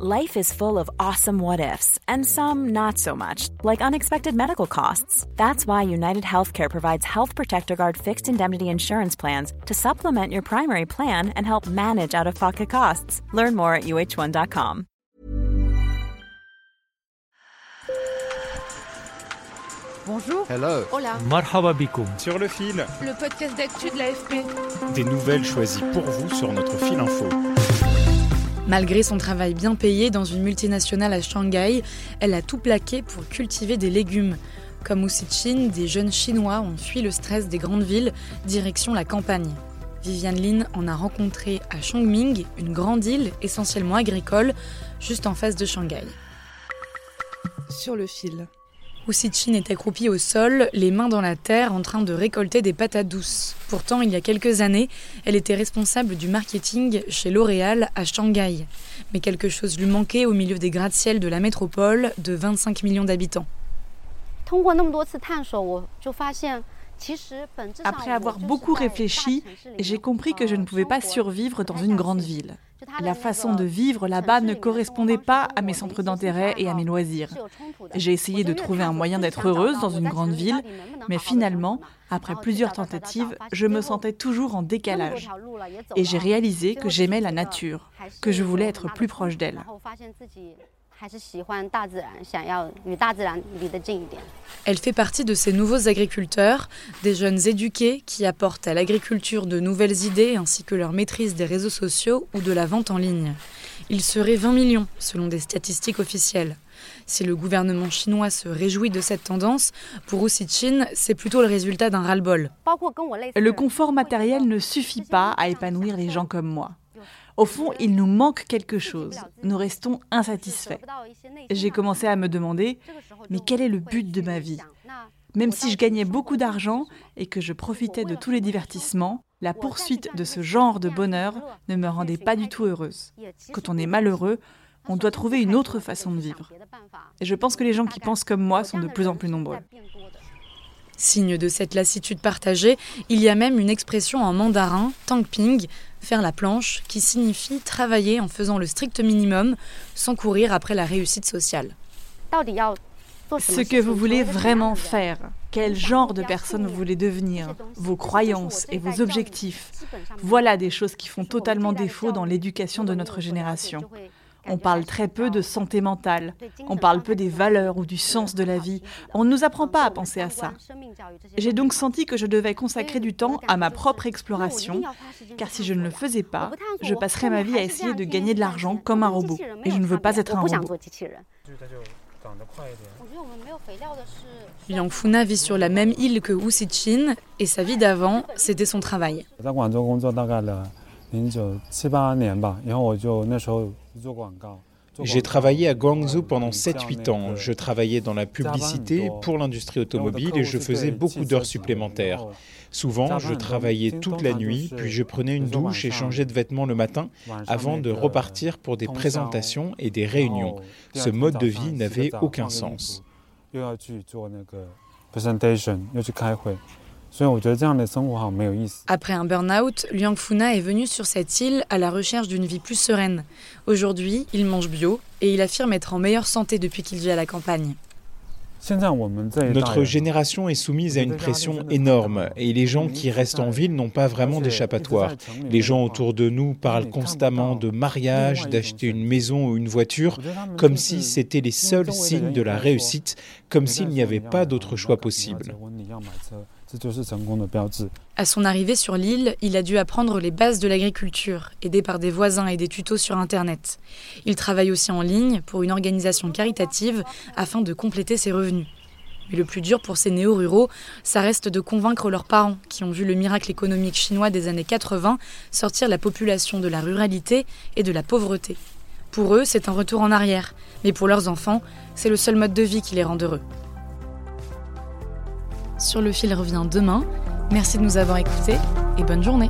Life is full of awesome what ifs, and some not so much, like unexpected medical costs. That's why United Healthcare provides Health Protector Guard fixed indemnity insurance plans to supplement your primary plan and help manage out of pocket costs. Learn more at uh1.com. Bonjour. Hello. Hola. Marhaba bikoum. Sur le fil, Le podcast d'actu de l'AFP. des nouvelles choisies pour vous sur notre fil info. Malgré son travail bien payé dans une multinationale à Shanghai, elle a tout plaqué pour cultiver des légumes. Comme Chin, des jeunes Chinois ont fui le stress des grandes villes, direction la campagne. Viviane Lin en a rencontré à Chongming, une grande île essentiellement agricole, juste en face de Shanghai. Sur le fil. Wu Chin est accroupie au sol, les mains dans la terre, en train de récolter des patates douces. Pourtant, il y a quelques années, elle était responsable du marketing chez L'Oréal à Shanghai. Mais quelque chose lui manquait au milieu des gratte-ciel de la métropole de 25 millions d'habitants. Après avoir beaucoup réfléchi, j'ai compris que je ne pouvais pas survivre dans une grande ville. La façon de vivre là-bas ne correspondait pas à mes centres d'intérêt et à mes loisirs. J'ai essayé de trouver un moyen d'être heureuse dans une grande ville, mais finalement, après plusieurs tentatives, je me sentais toujours en décalage. Et j'ai réalisé que j'aimais la nature, que je voulais être plus proche d'elle. Elle fait partie de ces nouveaux agriculteurs, des jeunes éduqués qui apportent à l'agriculture de nouvelles idées ainsi que leur maîtrise des réseaux sociaux ou de la vente en ligne. Il serait 20 millions selon des statistiques officielles. Si le gouvernement chinois se réjouit de cette tendance, pour Wu Chin, c'est plutôt le résultat d'un ras-le-bol. Le confort matériel ne suffit pas à épanouir les gens comme moi. Au fond, il nous manque quelque chose. Nous restons insatisfaits. J'ai commencé à me demander, mais quel est le but de ma vie? Même si je gagnais beaucoup d'argent et que je profitais de tous les divertissements, la poursuite de ce genre de bonheur ne me rendait pas du tout heureuse. Quand on est malheureux, on doit trouver une autre façon de vivre. Et je pense que les gens qui pensent comme moi sont de plus en plus nombreux. Signe de cette lassitude partagée, il y a même une expression en mandarin, tangping, faire la planche, qui signifie travailler en faisant le strict minimum sans courir après la réussite sociale. Ce que vous voulez vraiment faire, quel genre de personne vous voulez devenir, vos croyances et vos objectifs, voilà des choses qui font totalement défaut dans l'éducation de notre génération. On parle très peu de santé mentale, on parle peu des valeurs ou du sens de la vie. On ne nous apprend pas à penser à ça. J'ai donc senti que je devais consacrer du temps à ma propre exploration, car si je ne le faisais pas, je passerais ma vie à essayer de gagner de l'argent comme un robot. Et je ne veux pas être un robot. Liang Funa vit sur la même île que Wu Chin et sa vie d'avant, c'était son travail. J'ai travaillé à Guangzhou pendant 7-8 ans. Je travaillais dans la publicité pour l'industrie automobile et je faisais beaucoup d'heures supplémentaires. Souvent, je travaillais toute la nuit, puis je prenais une douche et changeais de vêtements le matin avant de repartir pour des présentations et des réunions. Ce mode de vie n'avait aucun sens. Après un burn-out, Liang Funa est venu sur cette île à la recherche d'une vie plus sereine. Aujourd'hui, il mange bio et il affirme être en meilleure santé depuis qu'il vit à la campagne. Notre génération est soumise à une pression énorme et les gens qui restent en ville n'ont pas vraiment d'échappatoire. Les gens autour de nous parlent constamment de mariage, d'acheter une maison ou une voiture, comme si c'était les seuls signes de la réussite, comme s'il n'y avait pas d'autre choix possible. À son arrivée sur l'île, il a dû apprendre les bases de l'agriculture, aidé par des voisins et des tutos sur Internet. Il travaille aussi en ligne pour une organisation caritative afin de compléter ses revenus. Mais le plus dur pour ces néo-ruraux, ça reste de convaincre leurs parents, qui ont vu le miracle économique chinois des années 80 sortir la population de la ruralité et de la pauvreté. Pour eux, c'est un retour en arrière, mais pour leurs enfants, c'est le seul mode de vie qui les rend heureux. Sur le fil revient demain. Merci de nous avoir écoutés et bonne journée.